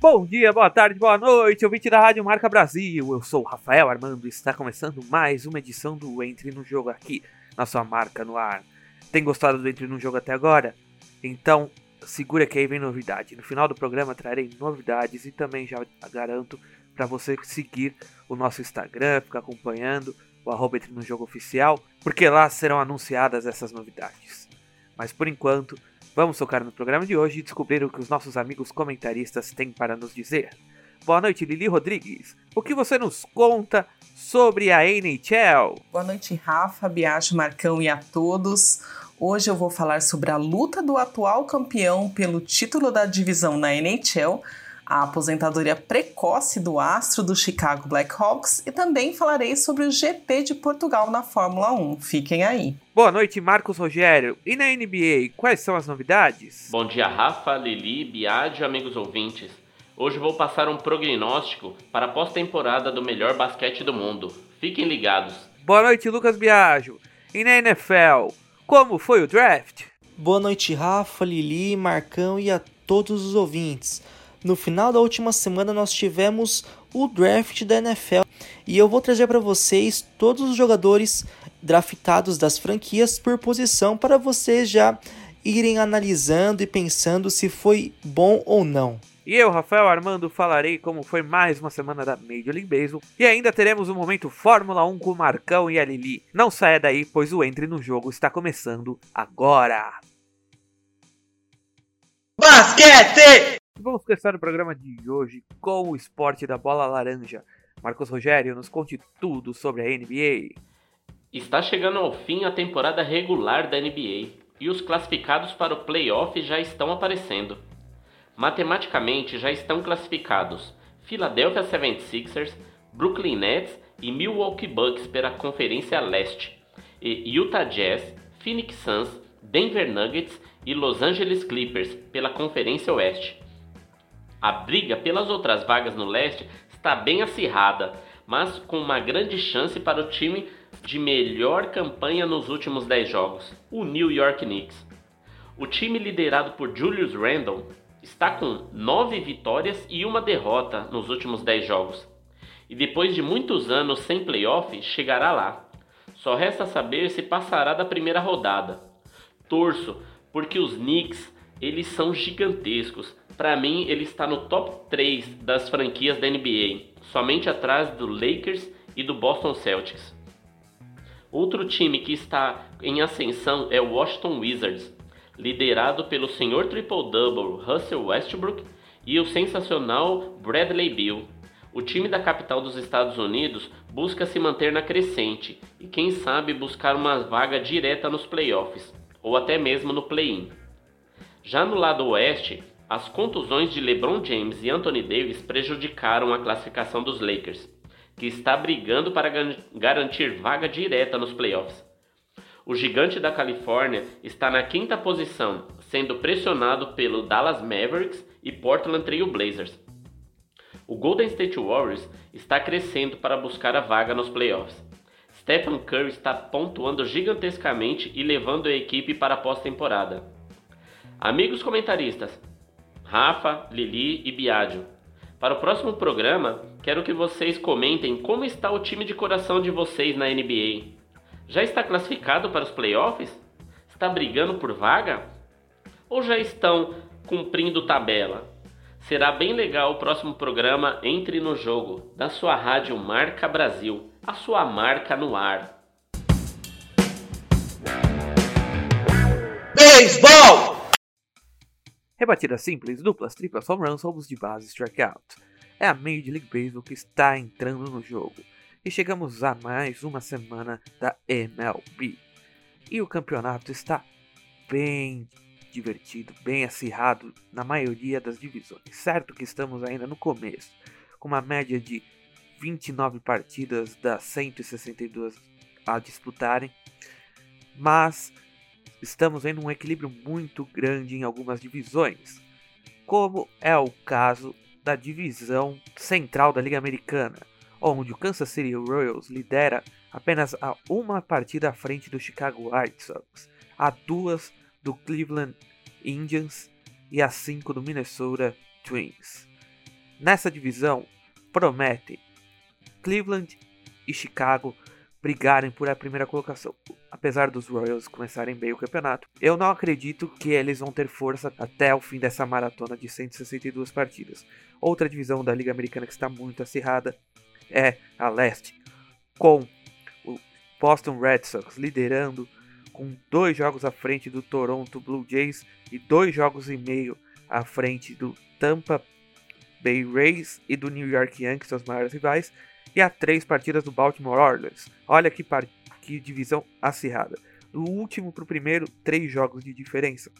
Bom dia, boa tarde, boa noite, ouvinte da Rádio Marca Brasil. Eu sou o Rafael Armando e está começando mais uma edição do Entre no Jogo aqui, na sua marca no ar. Tem gostado do Entre no Jogo até agora? Então, segura que aí vem novidade. No final do programa trarei novidades e também já garanto para você seguir o nosso Instagram, ficar acompanhando o arroba Entre no Jogo Oficial, porque lá serão anunciadas essas novidades. Mas por enquanto, vamos tocar no programa de hoje e descobrir o que os nossos amigos comentaristas têm para nos dizer. Boa noite, Lili Rodrigues. O que você nos conta sobre a NHL? Boa noite, Rafa, Biagio, Marcão e a todos. Hoje eu vou falar sobre a luta do atual campeão pelo título da divisão na NHL, a aposentadoria precoce do astro do Chicago Blackhawks e também falarei sobre o GP de Portugal na Fórmula 1. Fiquem aí. Boa noite, Marcos Rogério. E na NBA, quais são as novidades? Bom dia, Rafa, Lili, Biagio, amigos ouvintes. Hoje vou passar um prognóstico para a pós-temporada do melhor basquete do mundo. Fiquem ligados. Boa noite, Lucas Biagio. E na NFL, como foi o draft? Boa noite, Rafa, Lili, Marcão e a todos os ouvintes. No final da última semana nós tivemos o draft da NFL e eu vou trazer para vocês todos os jogadores draftados das franquias por posição para vocês já irem analisando e pensando se foi bom ou não. E eu, Rafael Armando, falarei como foi mais uma semana da Major League Baseball. E ainda teremos o um momento Fórmula 1 com o Marcão e a Lili. Não saia daí, pois o Entre no Jogo está começando agora. Basquete! Começar o programa de hoje com o esporte da bola laranja. Marcos Rogério, nos conte tudo sobre a NBA. Está chegando ao fim a temporada regular da NBA e os classificados para o playoff já estão aparecendo. Matematicamente já estão classificados Philadelphia 76ers, Brooklyn Nets e Milwaukee Bucks pela Conferência Leste, e Utah Jazz, Phoenix Suns, Denver Nuggets e Los Angeles Clippers pela Conferência Oeste. A briga pelas outras vagas no leste está bem acirrada, mas com uma grande chance para o time de melhor campanha nos últimos 10 jogos, o New York Knicks. O time liderado por Julius Randle está com 9 vitórias e uma derrota nos últimos 10 jogos. E depois de muitos anos sem playoff, chegará lá. Só resta saber se passará da primeira rodada. Torço, porque os Knicks, eles são gigantescos. Para mim, ele está no top 3 das franquias da NBA, somente atrás do Lakers e do Boston Celtics. Outro time que está em ascensão é o Washington Wizards, liderado pelo senhor triple-double Russell Westbrook e o sensacional Bradley Beal. O time da capital dos Estados Unidos busca se manter na crescente e quem sabe buscar uma vaga direta nos playoffs ou até mesmo no play-in. Já no lado oeste, as contusões de LeBron James e Anthony Davis prejudicaram a classificação dos Lakers, que está brigando para garantir vaga direta nos playoffs. O gigante da Califórnia está na quinta posição, sendo pressionado pelo Dallas Mavericks e Portland Trail Blazers. O Golden State Warriors está crescendo para buscar a vaga nos playoffs. Stephen Curry está pontuando gigantescamente e levando a equipe para a pós-temporada. Amigos comentaristas, Rafa, Lili e Biagio, para o próximo programa, quero que vocês comentem como está o time de coração de vocês na NBA. Já está classificado para os playoffs? Está brigando por vaga? Ou já estão cumprindo tabela? Será bem legal o próximo programa Entre no Jogo, da sua rádio Marca Brasil, a sua marca no ar. Beisebol! Rebatida simples, duplas, triplas, home runs, roubos de base, strikeout. É a Major League Baseball que está entrando no jogo. E chegamos a mais uma semana da MLB. E o campeonato está bem divertido, bem acirrado na maioria das divisões. Certo que estamos ainda no começo, com uma média de 29 partidas das 162 a disputarem, mas estamos em um equilíbrio muito grande em algumas divisões, como é o caso da divisão central da Liga Americana, onde o Kansas City Royals lidera apenas a uma partida à frente do Chicago White Sox, a duas do Cleveland Indians e a cinco do Minnesota Twins. Nessa divisão, promete Cleveland e Chicago brigarem por a primeira colocação. Apesar dos Royals começarem bem o campeonato, eu não acredito que eles vão ter força até o fim dessa maratona de 162 partidas. Outra divisão da Liga Americana que está muito acirrada é a Leste, com o Boston Red Sox liderando com dois jogos à frente do Toronto Blue Jays e dois jogos e meio à frente do Tampa Bay Rays e do New York Yankees, seus maiores rivais, e a três partidas do Baltimore Orioles. Olha que, que divisão acirrada. Do último para o primeiro, três jogos de diferença.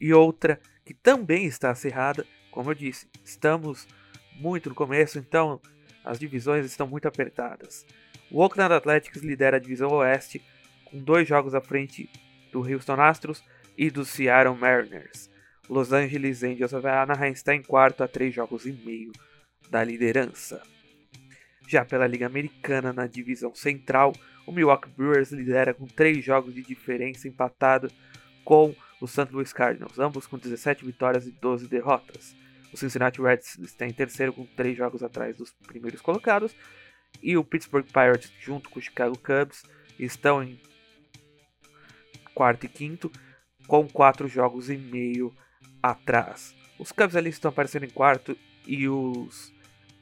E outra que também está acirrada, como eu disse, estamos muito no começo, então as divisões estão muito apertadas. O Oakland Athletics lidera a divisão oeste com dois jogos à frente do Houston Astros e do Seattle Mariners. Los Angeles Angels of Anaheim está em quarto a três jogos e meio da liderança. Já pela Liga Americana, na divisão central, o Milwaukee Brewers lidera com 3 jogos de diferença empatado com o St. Louis Cardinals, ambos com 17 vitórias e 12 derrotas. O Cincinnati Reds está em terceiro com 3 jogos atrás dos primeiros colocados. E o Pittsburgh Pirates, junto com o Chicago Cubs, estão em quarto e quinto, com 4 jogos e meio atrás. Os Cubs ali estão aparecendo em quarto e os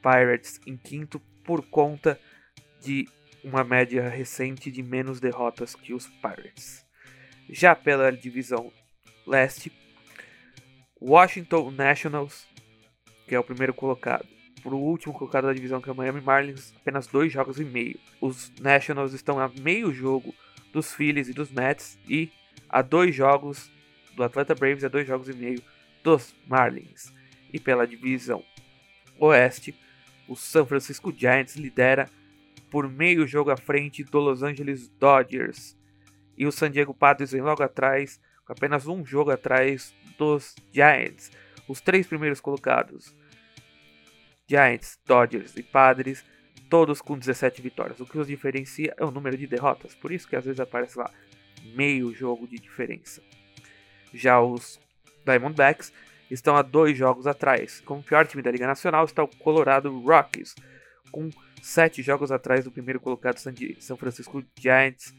Pirates em quinto por conta de uma média recente de menos derrotas que os Pirates. Já pela divisão leste, Washington Nationals, que é o primeiro colocado, para o último colocado da divisão que é o Miami Marlins, apenas dois jogos e meio. Os Nationals estão a meio jogo dos Phillies e dos Mets e a dois jogos do Atlanta Braves e a dois jogos e meio dos Marlins. E pela divisão oeste, o San Francisco Giants lidera por meio jogo à frente do Los Angeles Dodgers. E o San Diego Padres vem logo atrás, com apenas um jogo atrás dos Giants. Os três primeiros colocados, Giants, Dodgers e Padres, todos com 17 vitórias. O que os diferencia é o número de derrotas, por isso que às vezes aparece lá meio jogo de diferença. Já os Diamondbacks estão a dois jogos atrás. Como pior time da Liga Nacional está o Colorado Rockies, com sete jogos atrás do primeiro colocado São Francisco Giants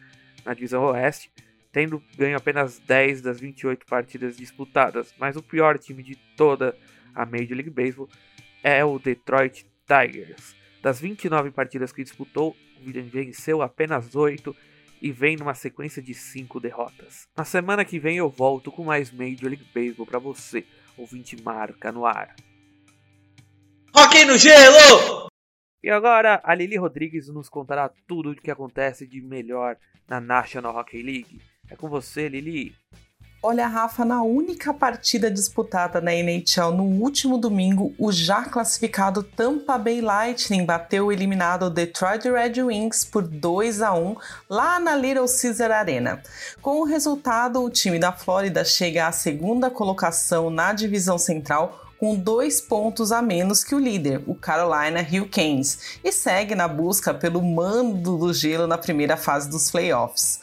na divisão Oeste, tendo ganho apenas 10 das 28 partidas disputadas. Mas o pior time de toda a Major League Baseball é o Detroit Tigers. Das 29 partidas que disputou, venceu apenas 8 e vem numa sequência de 5 derrotas. Na semana que vem eu volto com mais Major League Baseball para você ouvinte marca no ar. Rock no gelo! E agora a Lili Rodrigues nos contará tudo o que acontece de melhor na National Hockey League. É com você, Lili. Olha, Rafa, na única partida disputada na NHL no último domingo, o já classificado Tampa Bay Lightning bateu o eliminado Detroit Red Wings por 2 a 1 lá na Little Caesar Arena. Com o resultado, o time da Flórida chega à segunda colocação na divisão central com dois pontos a menos que o líder, o Carolina Hurricanes, e segue na busca pelo mando do gelo na primeira fase dos playoffs.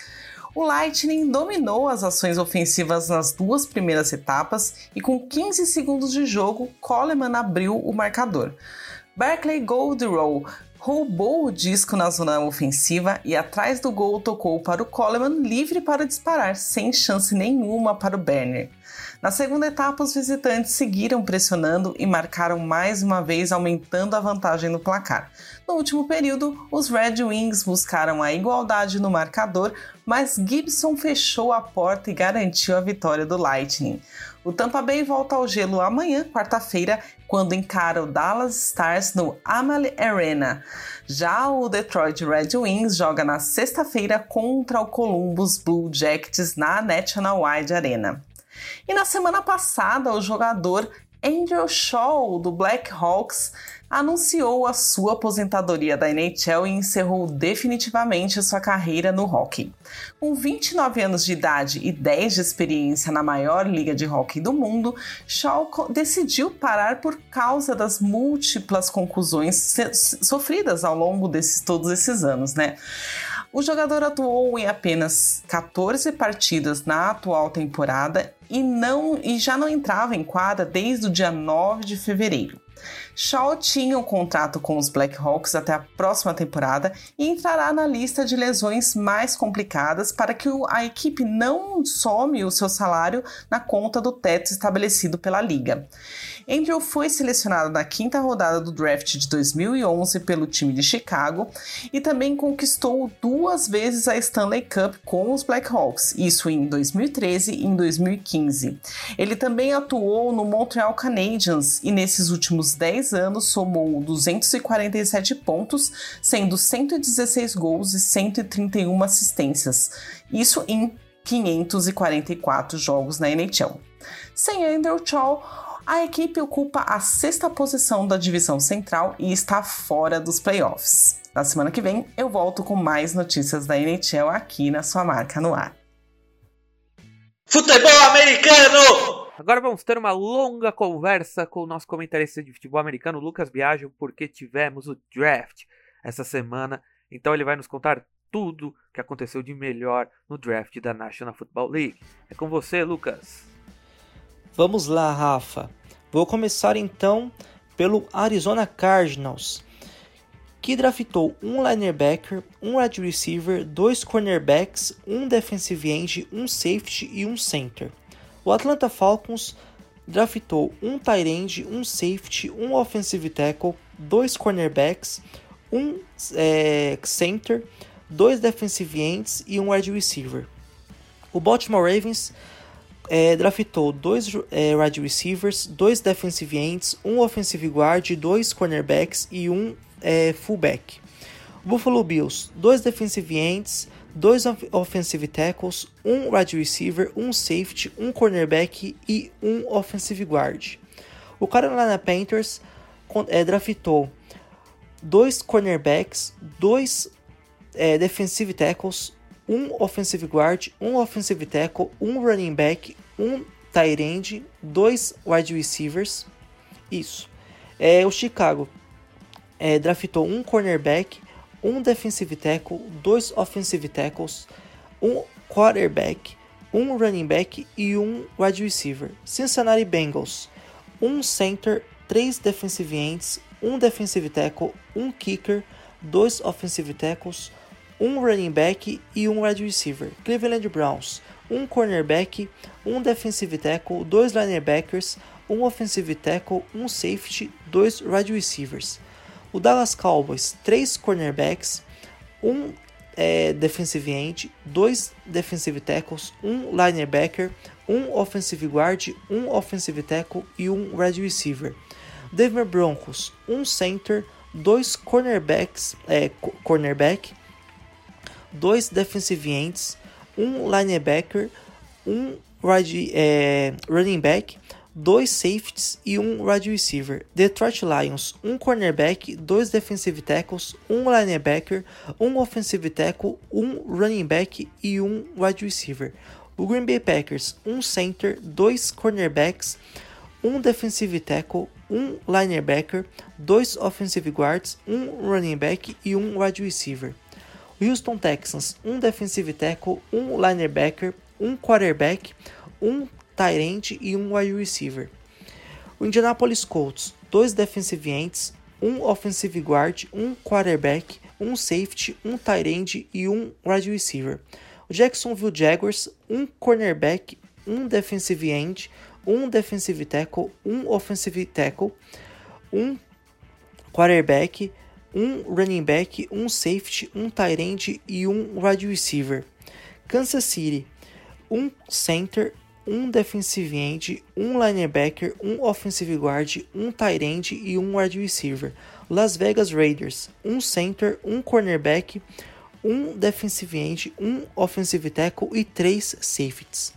O Lightning dominou as ações ofensivas nas duas primeiras etapas e com 15 segundos de jogo, Coleman abriu o marcador. Barclay Goldrow roubou o disco na zona ofensiva e atrás do gol tocou para o Coleman livre para disparar, sem chance nenhuma para o Banner. Na segunda etapa, os visitantes seguiram pressionando e marcaram mais uma vez, aumentando a vantagem no placar. No último período, os Red Wings buscaram a igualdade no marcador, mas Gibson fechou a porta e garantiu a vitória do Lightning. O Tampa Bay volta ao gelo amanhã, quarta-feira, quando encara o Dallas Stars no Amalie Arena. Já o Detroit Red Wings joga na sexta-feira contra o Columbus Blue Jackets na National Wide Arena. E na semana passada, o jogador Andrew Shaw, do Blackhawks, anunciou a sua aposentadoria da NHL e encerrou definitivamente sua carreira no hockey. Com 29 anos de idade e 10 de experiência na maior liga de hockey do mundo, Shaw decidiu parar por causa das múltiplas conclusões sofridas ao longo desses todos esses anos, né? O jogador atuou em apenas 14 partidas na atual temporada e, não, e já não entrava em quadra desde o dia 9 de fevereiro. Shaw tinha um contrato com os Blackhawks até a próxima temporada e entrará na lista de lesões mais complicadas para que a equipe não some o seu salário na conta do teto estabelecido pela liga. Andrew foi selecionado na quinta rodada do draft de 2011 pelo time de Chicago e também conquistou duas vezes a Stanley Cup com os Blackhawks, isso em 2013 e em 2015. Ele também atuou no Montreal Canadiens e nesses últimos 10 anos somou 247 pontos, sendo 116 gols e 131 assistências. Isso em 544 jogos na NHL. Sem Andrew Shaw, a equipe ocupa a sexta posição da divisão central e está fora dos playoffs. Na semana que vem eu volto com mais notícias da NHL aqui na sua marca no ar. Futebol americano! Agora vamos ter uma longa conversa com o nosso comentarista de futebol americano, Lucas Biagio, porque tivemos o draft essa semana. Então ele vai nos contar tudo que aconteceu de melhor no draft da National Football League. É com você, Lucas. Vamos lá, Rafa. Vou começar então pelo Arizona Cardinals, que draftou um linebacker, um wide receiver, dois cornerbacks, um defensive end, um safety e um center. O Atlanta Falcons draftou um tight end, um safety, um offensive tackle, dois cornerbacks, um é, center, dois defensive ends e um wide receiver. O Baltimore Ravens é, draftou dois é, wide receivers, dois defensive ends, um offensive guard, dois cornerbacks e um é, fullback. Buffalo Bills, dois defensive ends, dois offensive tackles, um wide receiver, um safety, um cornerback e um offensive guard. O Carolina Panthers é, draftou dois cornerbacks, dois é, defensive tackles, um offensive guard, um offensive tackle, um running back, um tight end, dois wide receivers. Isso. É, o Chicago é, draftou um cornerback, um defensive tackle, dois offensive tackles, um quarterback, um running back e um wide receiver. Cincinnati Bengals, um center, três defensive ends, um defensive tackle, um kicker, dois offensive tackles, um running back e um wide receiver. Cleveland Browns, um cornerback, um defensive tackle, dois linebackers, um offensive tackle, um safety, dois wide receivers. O Dallas Cowboys, três cornerbacks, um é, defensive end, dois defensive tackles, um linebacker, um offensive guard, um offensive tackle e um wide receiver. Denver Broncos, um center, dois cornerbacks, é, cornerback, dois defensive ends, um linebacker, um wide, é, running back, dois safeties e um wide receiver. Detroit Lions, um cornerback, dois defensive tackles, um linebacker, um offensive tackle, um running back e um wide receiver. O Green Bay Packers, um center, dois cornerbacks, um defensive tackle, um linebacker, dois offensive guards, um running back e um wide receiver. Houston Texans, um defensive tackle, um linebacker, um quarterback, um tight end e um wide receiver. O Indianapolis Colts, dois defensive ends, um offensive guard, um quarterback, um safety, um tight end e um wide receiver. O Jacksonville Jaguars, um cornerback, um defensive end, um defensive tackle, um offensive tackle, um quarterback, um running back, um safety, um tight end e um wide receiver. Kansas City, um center, um defensive end, um linebacker, um offensive guard, um tight end e um wide receiver. Las Vegas Raiders, um center, um cornerback, um defensive end, um offensive tackle e três safeties.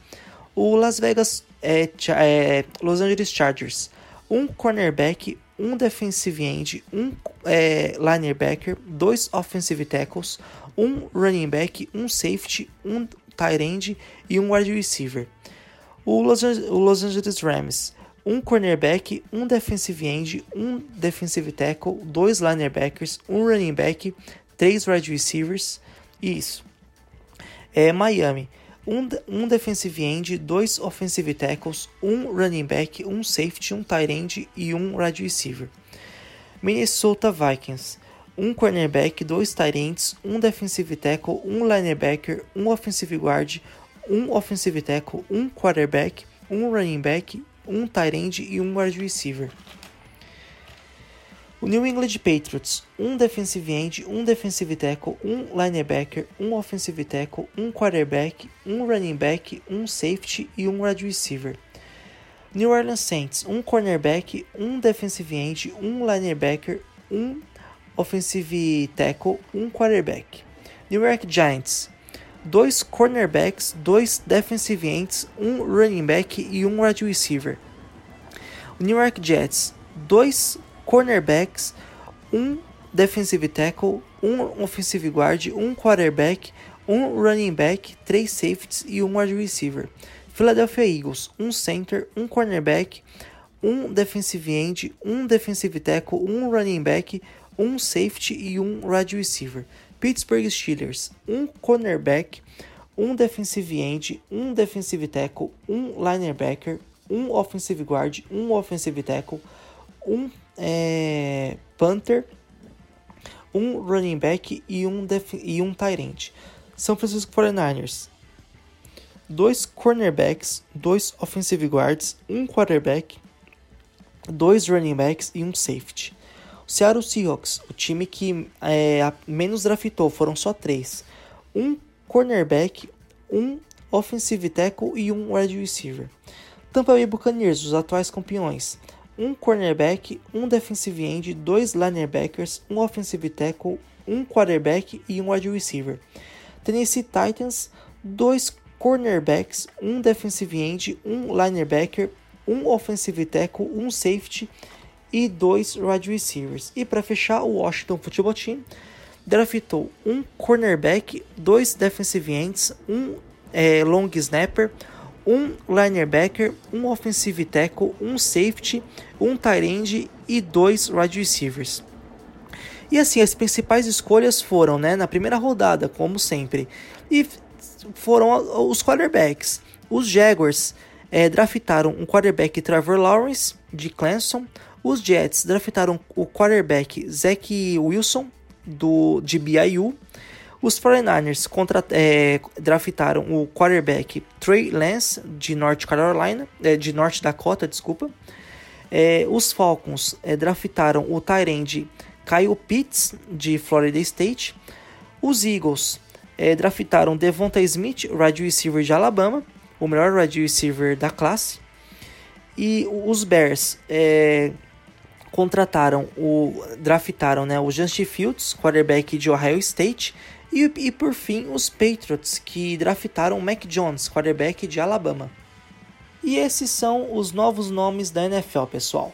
O Las Vegas é, é, Los Angeles Chargers, um cornerback, um defensive end, um é, linebacker, dois offensive tackles, um running back, um safety, um tight end e um wide receiver. O Los, o Los Angeles Rams, um cornerback, um defensive end, um defensive tackle, dois linebackers, um running back, três wide receivers. Isso. É Miami, um, um defensive end, dois offensive tackles, um running back, um safety, um tight end e um wide receiver. Minnesota Vikings, um cornerback, dois tight ends, um defensive tackle, um linebacker, um offensive guard, um offensive tackle, um quarterback, um running back, um tight end e um wide receiver. O New England Patriots, um defensive end, um defensive tackle, um linebacker, um offensive tackle, um quarterback, um running back, um safety e um wide receiver. New Orleans Saints, um cornerback, um defensive end, um linebacker, um offensive tackle, um quarterback. New York Giants, dois cornerbacks, dois defensive ends, um running back e um wide receiver. New York Jets, dois cornerbacks, um defensive tackle, um offensive guard, um quarterback, um running back, três safeties e um wide receiver. Philadelphia Eagles, um center, um cornerback, um defensive end, um defensive tackle, um running back, um safety e um wide receiver. Pittsburgh Steelers, um cornerback, um defensive end, um defensive tackle, um linebacker, um offensive guard, um offensive tackle, um é, punter, um running back e um, e um tight. São Francisco 49ers, dois cornerbacks, dois offensive guards, um quarterback, dois running backs e um safety. O Seattle Seahawks, o time que é, menos draftou, foram só três. Um cornerback, um offensive tackle e um wide receiver. Tampa Bay Buccaneers, os atuais campeões. Um cornerback, um defensive end, dois linebackers, um offensive tackle, um quarterback e um wide receiver. Tennessee Titans, dois cornerbacks, um defensive end, um linebacker, um offensive tackle, um safety e dois wide receivers. E para fechar, o Washington Football Team draftou um cornerback, dois defensive ends, um é, long snapper, um linebacker, um offensive tackle, um safety, um tight end e dois wide receivers. E assim, as principais escolhas foram, né, na primeira rodada, como sempre, e foram os quarterbacks. Os Jaguars é, draftaram um quarterback Trevor Lawrence de Clemson, os Jets draftaram o quarterback Zach Wilson, do, de BYU. Os 49ers contra, é, draftaram o quarterback Trey Lance, de North Carolina, é, de North Dakota, desculpa. É, os Falcons é, draftaram o Tyrande Kyle Pitts, de Florida State. Os Eagles é, draftaram Devonta Smith, wide receiver de Alabama, o melhor wide receiver da classe. E os Bears é, contrataram o draftaram, né, o Justin Fields, quarterback de Ohio State, e, e por fim os Patriots que draftaram Mac Jones, quarterback de Alabama. E esses são os novos nomes da NFL, pessoal.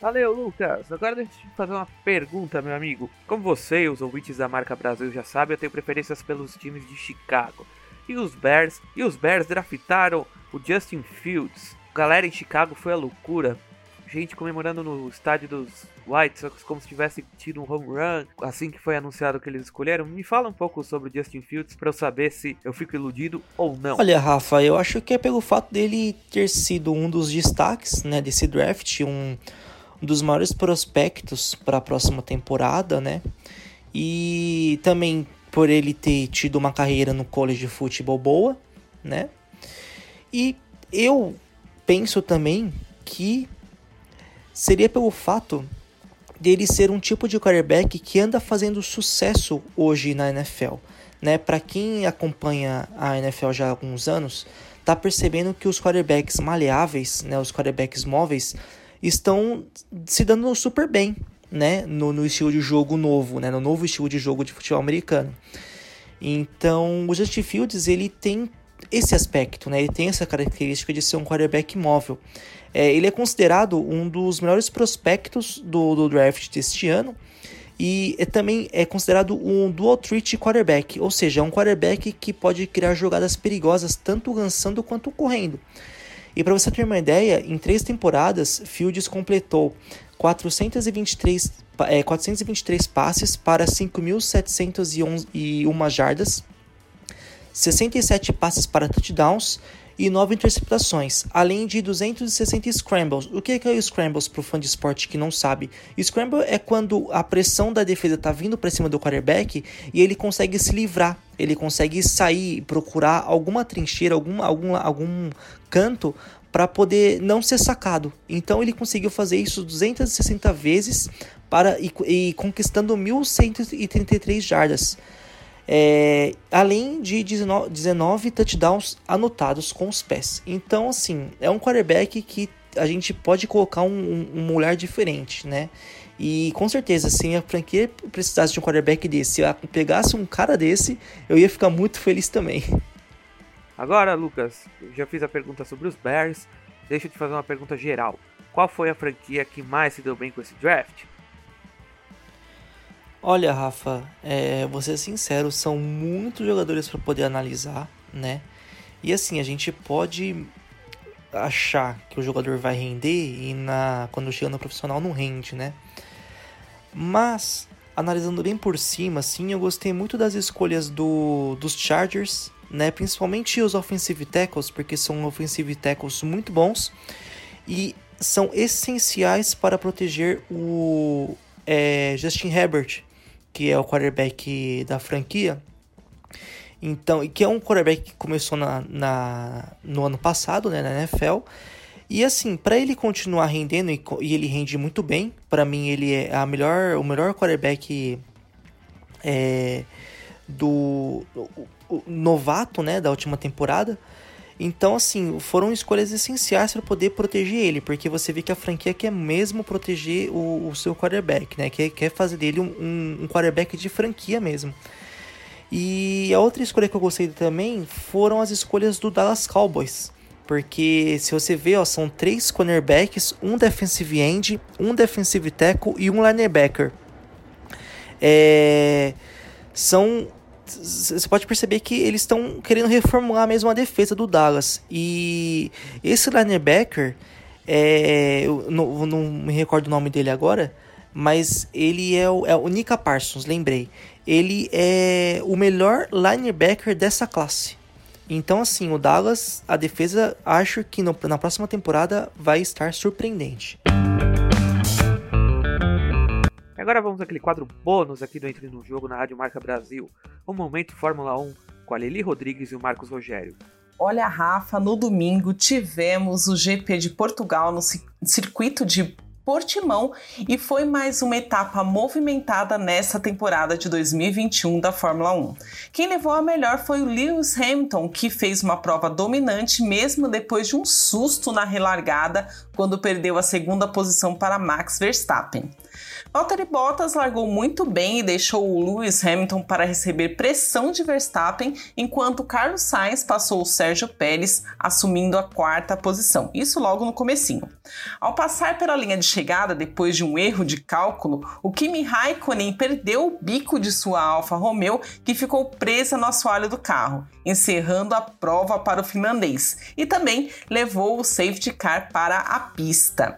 Valeu, Lucas. Agora deixa eu te fazer uma pergunta, meu amigo. Como você e os ouvintes da marca Brasil já sabem, eu tenho preferências pelos times de Chicago. E os Bears, e os Bears draftaram o Justin Fields, galera em Chicago foi a loucura. Gente comemorando no estádio dos White Sox como se tivesse tido um home run assim que foi anunciado que eles escolheram. Me fala um pouco sobre o Justin Fields para eu saber se eu fico iludido ou não. Olha, Rafa, eu acho que é pelo fato dele ter sido um dos destaques né, desse draft, um, dos maiores prospectos para a próxima temporada, né? E também por ele ter tido uma carreira no college de futebol boa, né? E eu penso também que seria pelo fato dele ser um tipo de quarterback que anda fazendo sucesso hoje na NFL. Né? Para quem acompanha a NFL já há alguns anos, tá percebendo que os quarterbacks maleáveis, né, os quarterbacks móveis, estão se dando super bem, né, no, no estilo de jogo novo, né, no novo estilo de jogo de futebol americano. Então, o Justin Fields ele tem esse aspecto, né? Ele tem essa característica de ser um quarterback móvel. É, ele é considerado um dos melhores prospectos do, do draft deste ano e é, também é considerado um dual threat quarterback, ou seja, um quarterback que pode criar jogadas perigosas tanto lançando quanto correndo. E para você ter uma ideia, em três temporadas, Fields completou 423 é, 423 passes para 5.701 jardas, 67 passes para touchdowns e 9 interceptações, além de 260 scrambles. O que é o scrambles para o fã de esporte que não sabe? Scramble é quando a pressão da defesa está vindo para cima do quarterback e ele consegue se livrar, ele consegue sair, procurar alguma trincheira, algum, algum, algum canto para poder não ser sacado. Então ele conseguiu fazer isso 260 vezes para e, e conquistando 1.133 jardas é, além de 19, 19 touchdowns anotados com os pés. Então, assim, é um quarterback que a gente pode colocar um, um, um olhar diferente, né? E com certeza, se a franquia precisasse de um quarterback desse, se eu pegasse um cara desse, eu ia ficar muito feliz também. Agora, Lucas, já fiz a pergunta sobre os Bears. Deixa eu te fazer uma pergunta geral. Qual foi a franquia que mais se deu bem com esse draft? Olha, Rafa, é, vou ser sincero, são muitos jogadores para poder analisar, né? E assim, a gente pode achar que o jogador vai render e na, quando chega no profissional não rende, né? Mas, analisando bem por cima, assim, eu gostei muito das escolhas do, dos Chargers, né? Principalmente os offensive tackles, porque são offensive tackles muito bons e são essenciais para proteger o é, Justin Herbert, que é o quarterback da franquia. Então, que é um quarterback que começou na, na no ano passado, né, na NFL. E assim, para ele continuar rendendo e, e, ele rende muito bem, para mim ele é a melhor, o melhor quarterback é, do o, o, novato, né, da última temporada. Então, assim, foram escolhas essenciais para poder proteger ele, porque você vê que a franquia quer mesmo proteger o, o seu quarterback, né? Quer, quer fazer dele um, um, quarterback de franquia mesmo. E a outra escolha que eu gostei também foram as escolhas do Dallas Cowboys. Porque se você ver, ó, são três cornerbacks, um defensive end, um defensive tackle e um linebacker. É... São você pode perceber que eles estão querendo reformular mesmo a defesa do Dallas. E esse linebacker, é, eu não, não me recordo o nome dele agora, mas ele é o, é o Nika Parsons, lembrei. Ele é o melhor linebacker dessa classe. Então, assim, o Dallas, a defesa, acho que no, na próxima temporada vai estar surpreendente. Agora vamos àquele quadro bônus aqui do Entre no Jogo na Rádio Marca Brasil. O Momento Fórmula 1 com a Lili Rodrigues e o Marcos Rogério. Olha, Rafa, no domingo tivemos o GP de Portugal no circuito de Portimão e foi mais uma etapa movimentada nessa temporada de 2021 da Fórmula 1. Quem levou a melhor foi o Lewis Hamilton, que fez uma prova dominante mesmo depois de um susto na relargada quando perdeu a segunda posição para Max Verstappen. Valtteri Bottas largou muito bem e deixou o Lewis Hamilton para receber pressão de Verstappen, enquanto Carlos Sainz passou o Sérgio Pérez, assumindo a quarta posição. Isso logo no comecinho. Ao passar pela linha de chegada depois de um erro de cálculo, o Kimi Raikkonen perdeu o bico de sua Alfa Romeo, que ficou presa no assoalho do carro, encerrando a prova para o finlandês, e também levou o safety car para a pista.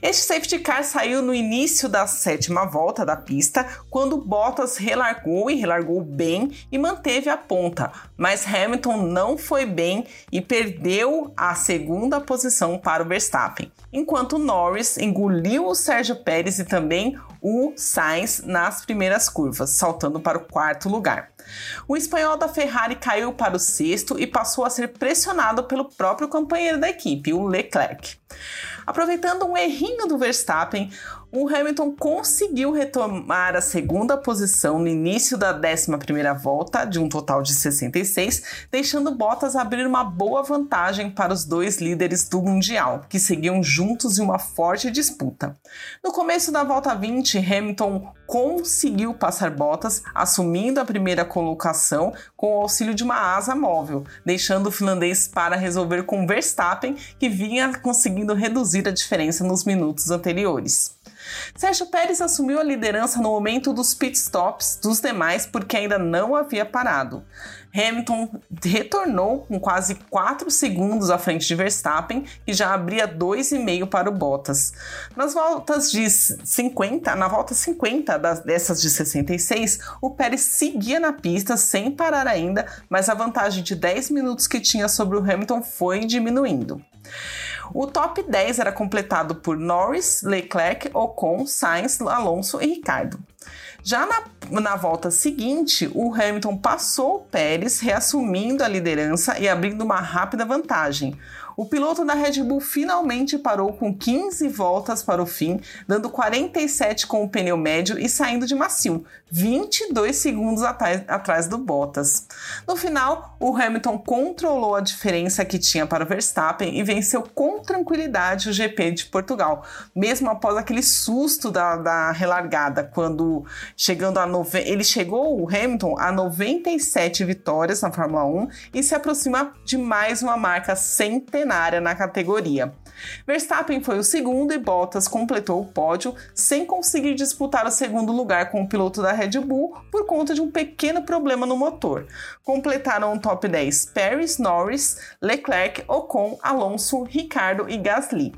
Este safety car saiu no início da sétima volta da pista, quando Bottas relargou e relargou bem e manteve a ponta, mas Hamilton não foi bem e perdeu a segunda posição para o Verstappen, enquanto Norris engoliu o Sérgio Pérez e também o Sainz nas primeiras curvas, saltando para o quarto lugar. O espanhol da Ferrari caiu para o sexto e passou a ser pressionado pelo próprio companheiro da equipe, o Leclerc. Aproveitando um errinho do Verstappen, o Hamilton conseguiu retomar a segunda posição no início da 11ª volta, de um total de 66, deixando Bottas abrir uma boa vantagem para os dois líderes do Mundial, que seguiam juntos em uma forte disputa. No começo da volta 20, Hamilton conseguiu passar Bottas, assumindo a primeira colocação com o auxílio de uma asa móvel, deixando o finlandês para resolver com Verstappen, que vinha conseguindo reduzir a diferença nos minutos anteriores. Sérgio Pérez assumiu a liderança no momento dos pitstops dos demais porque ainda não havia parado. Hamilton retornou com quase 4 segundos à frente de Verstappen e já abria 2,5 para o Bottas. Nas voltas de 50, na volta 50 das, dessas de 66, o Pérez seguia na pista sem parar ainda, mas a vantagem de 10 minutos que tinha sobre o Hamilton foi diminuindo. O top 10 era completado por Norris, Leclerc, Ocon, Sainz, Alonso e Ricardo. Já na, na volta seguinte, o Hamilton passou o Pérez, reassumindo a liderança e abrindo uma rápida vantagem. O piloto da Red Bull finalmente parou com 15 voltas para o fim, dando 47 com o pneu médio e saindo de macio, 22 segundos atrás do Bottas. No final, o Hamilton controlou a diferença que tinha para o Verstappen e venceu com tranquilidade o GP de Portugal, mesmo após aquele susto da, da relargada, quando chegando a nove... ele chegou, o Hamilton, a 97 vitórias na Fórmula 1 e se aproxima de mais uma marca centenária centenária na categoria. Verstappen foi o segundo e Bottas completou o pódio sem conseguir disputar o segundo lugar com o piloto da Red Bull por conta de um pequeno problema no motor. Completaram o top 10 Paris, Norris, Leclerc, Ocon, Alonso, Ricardo e Gasly.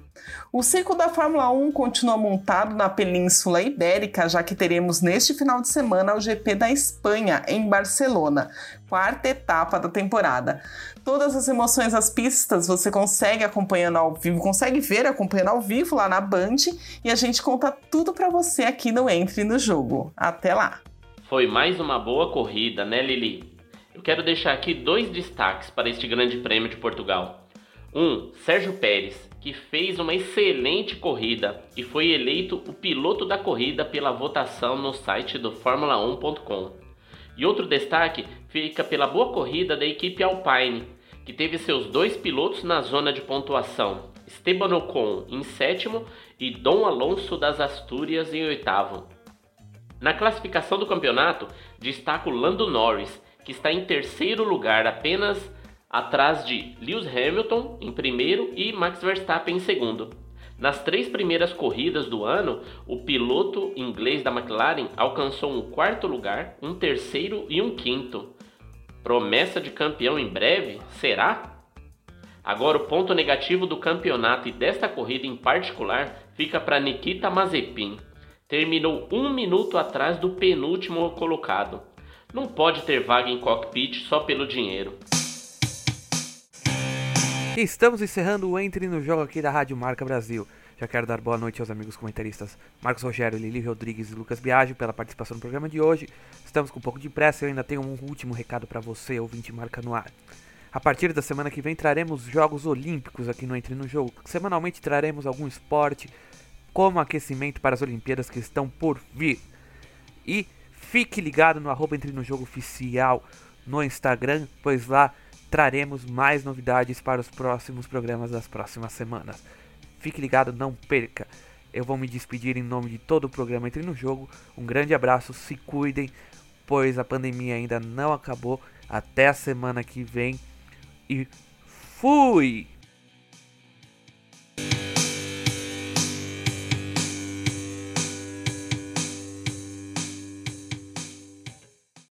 O circo da Fórmula 1 continua montado na Península Ibérica, já que teremos neste final de semana o GP da Espanha, em Barcelona, quarta etapa da temporada. Todas as emoções das pistas você consegue acompanhando ao vivo, consegue ver acompanhando ao vivo lá na Band e a gente conta tudo para você aqui no Entre no Jogo. Até lá! Foi mais uma boa corrida, né, Lili? Eu quero deixar aqui dois destaques para este Grande Prêmio de Portugal. Um, Sérgio Pérez, que fez uma excelente corrida e foi eleito o piloto da corrida pela votação no site do Fórmula1.com. E outro destaque fica pela boa corrida da equipe Alpine, que teve seus dois pilotos na zona de pontuação, Esteban Ocon em sétimo e Dom Alonso das Astúrias em oitavo. Na classificação do campeonato, destaco Lando Norris, que está em terceiro lugar, apenas atrás de Lewis Hamilton em primeiro e Max Verstappen em segundo. Nas três primeiras corridas do ano, o piloto inglês da McLaren alcançou um quarto lugar, um terceiro e um quinto. Promessa de campeão em breve? Será? Agora, o ponto negativo do campeonato e desta corrida em particular fica para Nikita Mazepin. Terminou um minuto atrás do penúltimo colocado. Não pode ter vaga em cockpit só pelo dinheiro. Estamos encerrando o Entre no Jogo aqui da Rádio Marca Brasil. Já quero dar boa noite aos amigos comentaristas Marcos Rogério, Lili Rodrigues e Lucas Biagio pela participação no programa de hoje. Estamos com um pouco de pressa e eu ainda tenho um último recado para você, ouvinte Marca no Ar. A partir da semana que vem traremos Jogos Olímpicos aqui no Entre no Jogo. Semanalmente traremos algum esporte como aquecimento para as Olimpíadas que estão por vir. E fique ligado no arroba Entre no Jogo Oficial no Instagram, pois lá traremos mais novidades para os próximos programas das próximas semanas. Fique ligado, não perca. Eu vou me despedir em nome de todo o programa Entre no Jogo. Um grande abraço, se cuidem, pois a pandemia ainda não acabou. Até a semana que vem e fui!